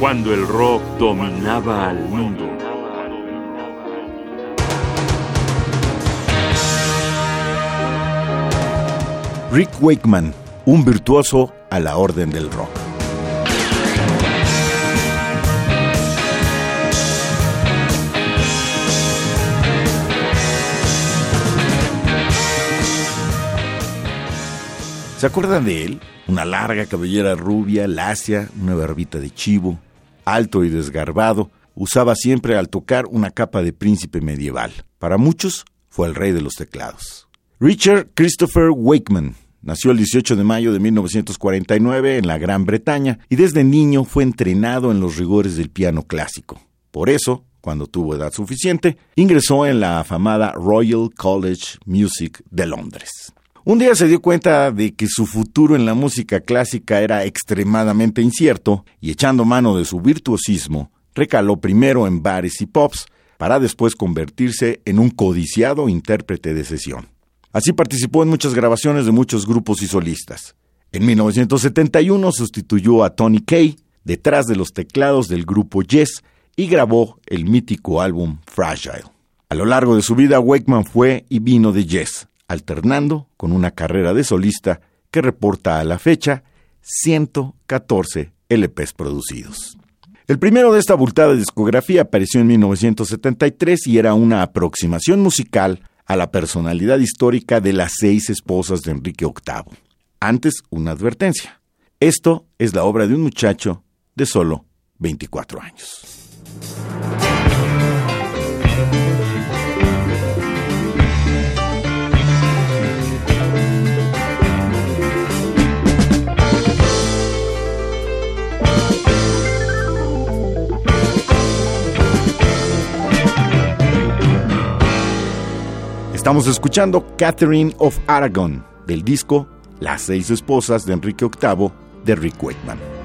cuando el rock dominaba al mundo. Rick Wakeman, un virtuoso a la orden del rock. ¿Se acuerdan de él? Una larga cabellera rubia, lacia, una barbita de chivo, alto y desgarbado, usaba siempre al tocar una capa de príncipe medieval. Para muchos fue el rey de los teclados. Richard Christopher Wakeman nació el 18 de mayo de 1949 en la Gran Bretaña y desde niño fue entrenado en los rigores del piano clásico. Por eso, cuando tuvo edad suficiente, ingresó en la afamada Royal College Music de Londres. Un día se dio cuenta de que su futuro en la música clásica era extremadamente incierto y echando mano de su virtuosismo, recaló primero en bares y pops para después convertirse en un codiciado intérprete de sesión. Así participó en muchas grabaciones de muchos grupos y solistas. En 1971 sustituyó a Tony Kay detrás de los teclados del grupo Yes y grabó el mítico álbum Fragile. A lo largo de su vida, Wakeman fue y vino de Yes, alternando con una carrera de solista que reporta a la fecha 114 LPs producidos. El primero de esta abultada discografía apareció en 1973 y era una aproximación musical a la personalidad histórica de las seis esposas de Enrique VIII. Antes, una advertencia. Esto es la obra de un muchacho de solo 24 años. Estamos escuchando Catherine of Aragon del disco Las seis esposas de Enrique VIII de Rick Wakeman.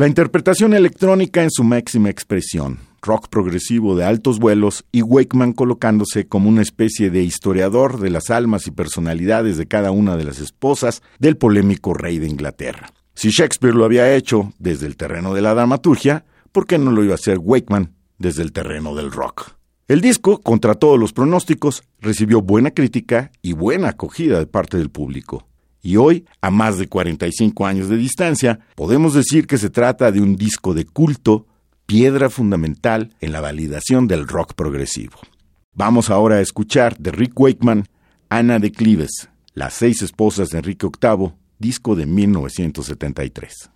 La interpretación electrónica en su máxima expresión, rock progresivo de altos vuelos y Wakeman colocándose como una especie de historiador de las almas y personalidades de cada una de las esposas del polémico rey de Inglaterra. Si Shakespeare lo había hecho desde el terreno de la dramaturgia, ¿por qué no lo iba a hacer Wakeman desde el terreno del rock? El disco, contra todos los pronósticos, recibió buena crítica y buena acogida de parte del público. Y hoy, a más de 45 años de distancia, podemos decir que se trata de un disco de culto, piedra fundamental en la validación del rock progresivo. Vamos ahora a escuchar de Rick Wakeman, Ana de Clives, Las seis esposas de Enrique VIII, disco de 1973.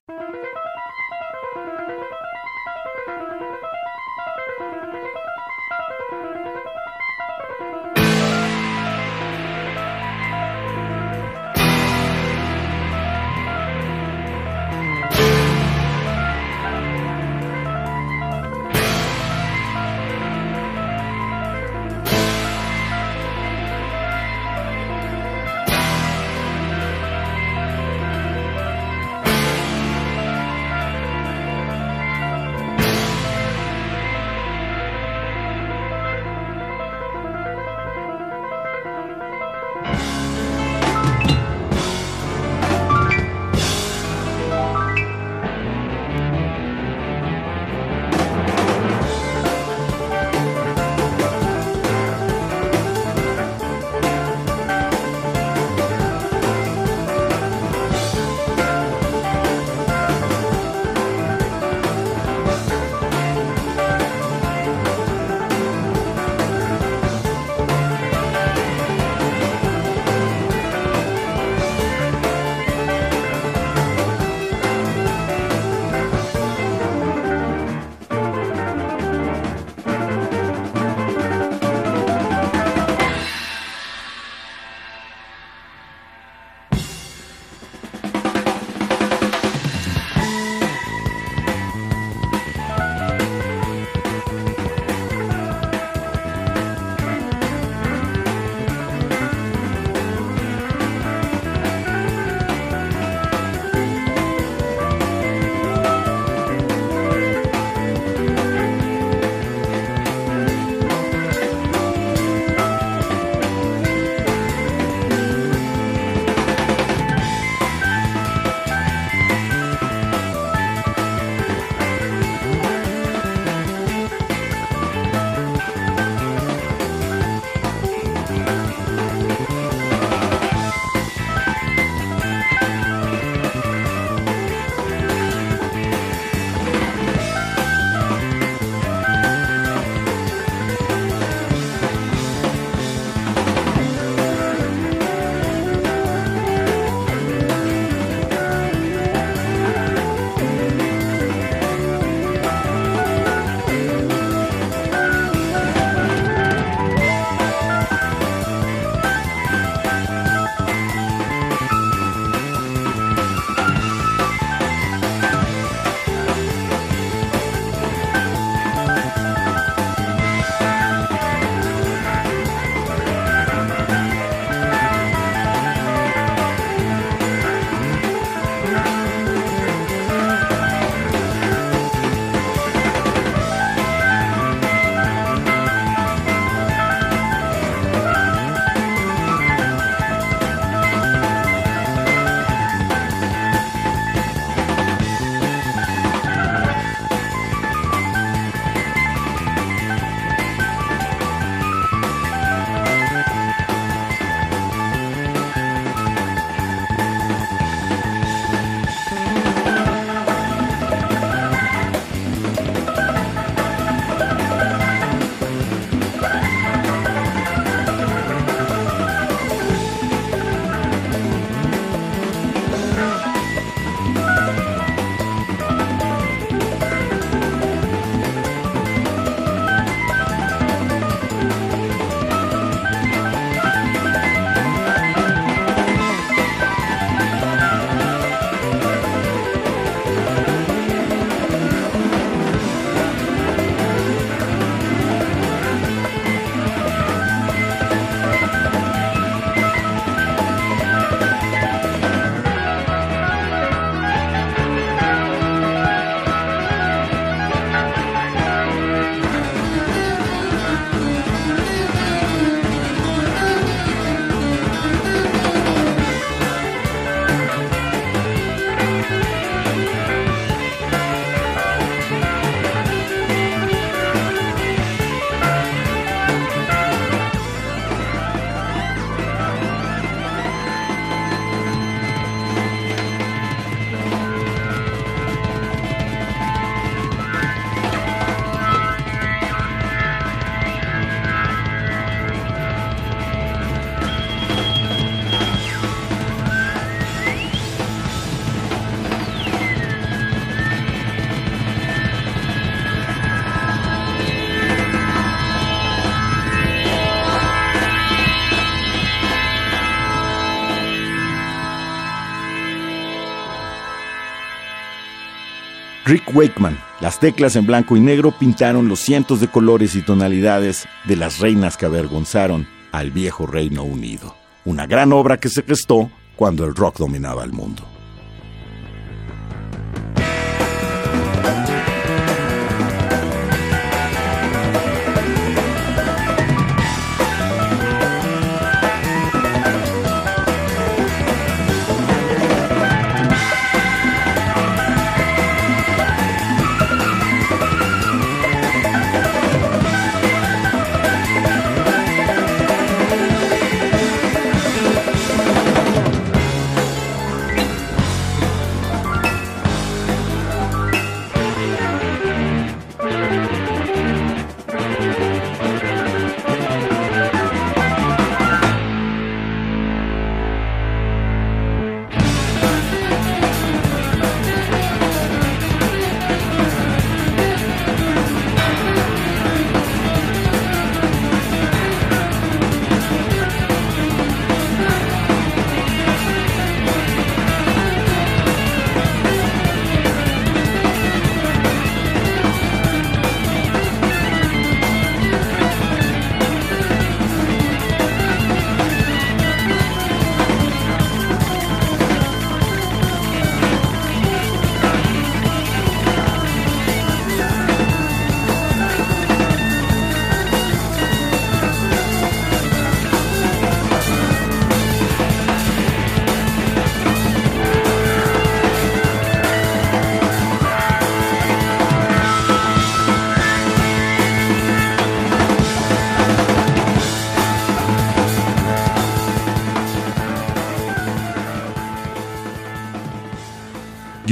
Rick Wakeman. Las teclas en blanco y negro pintaron los cientos de colores y tonalidades de las reinas que avergonzaron al viejo Reino Unido. Una gran obra que se gestó cuando el rock dominaba el mundo.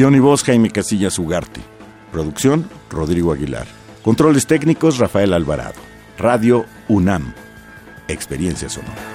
Guión y voz Jaime Casillas Ugarte. Producción Rodrigo Aguilar. Controles técnicos Rafael Alvarado. Radio UNAM. Experiencia sonora.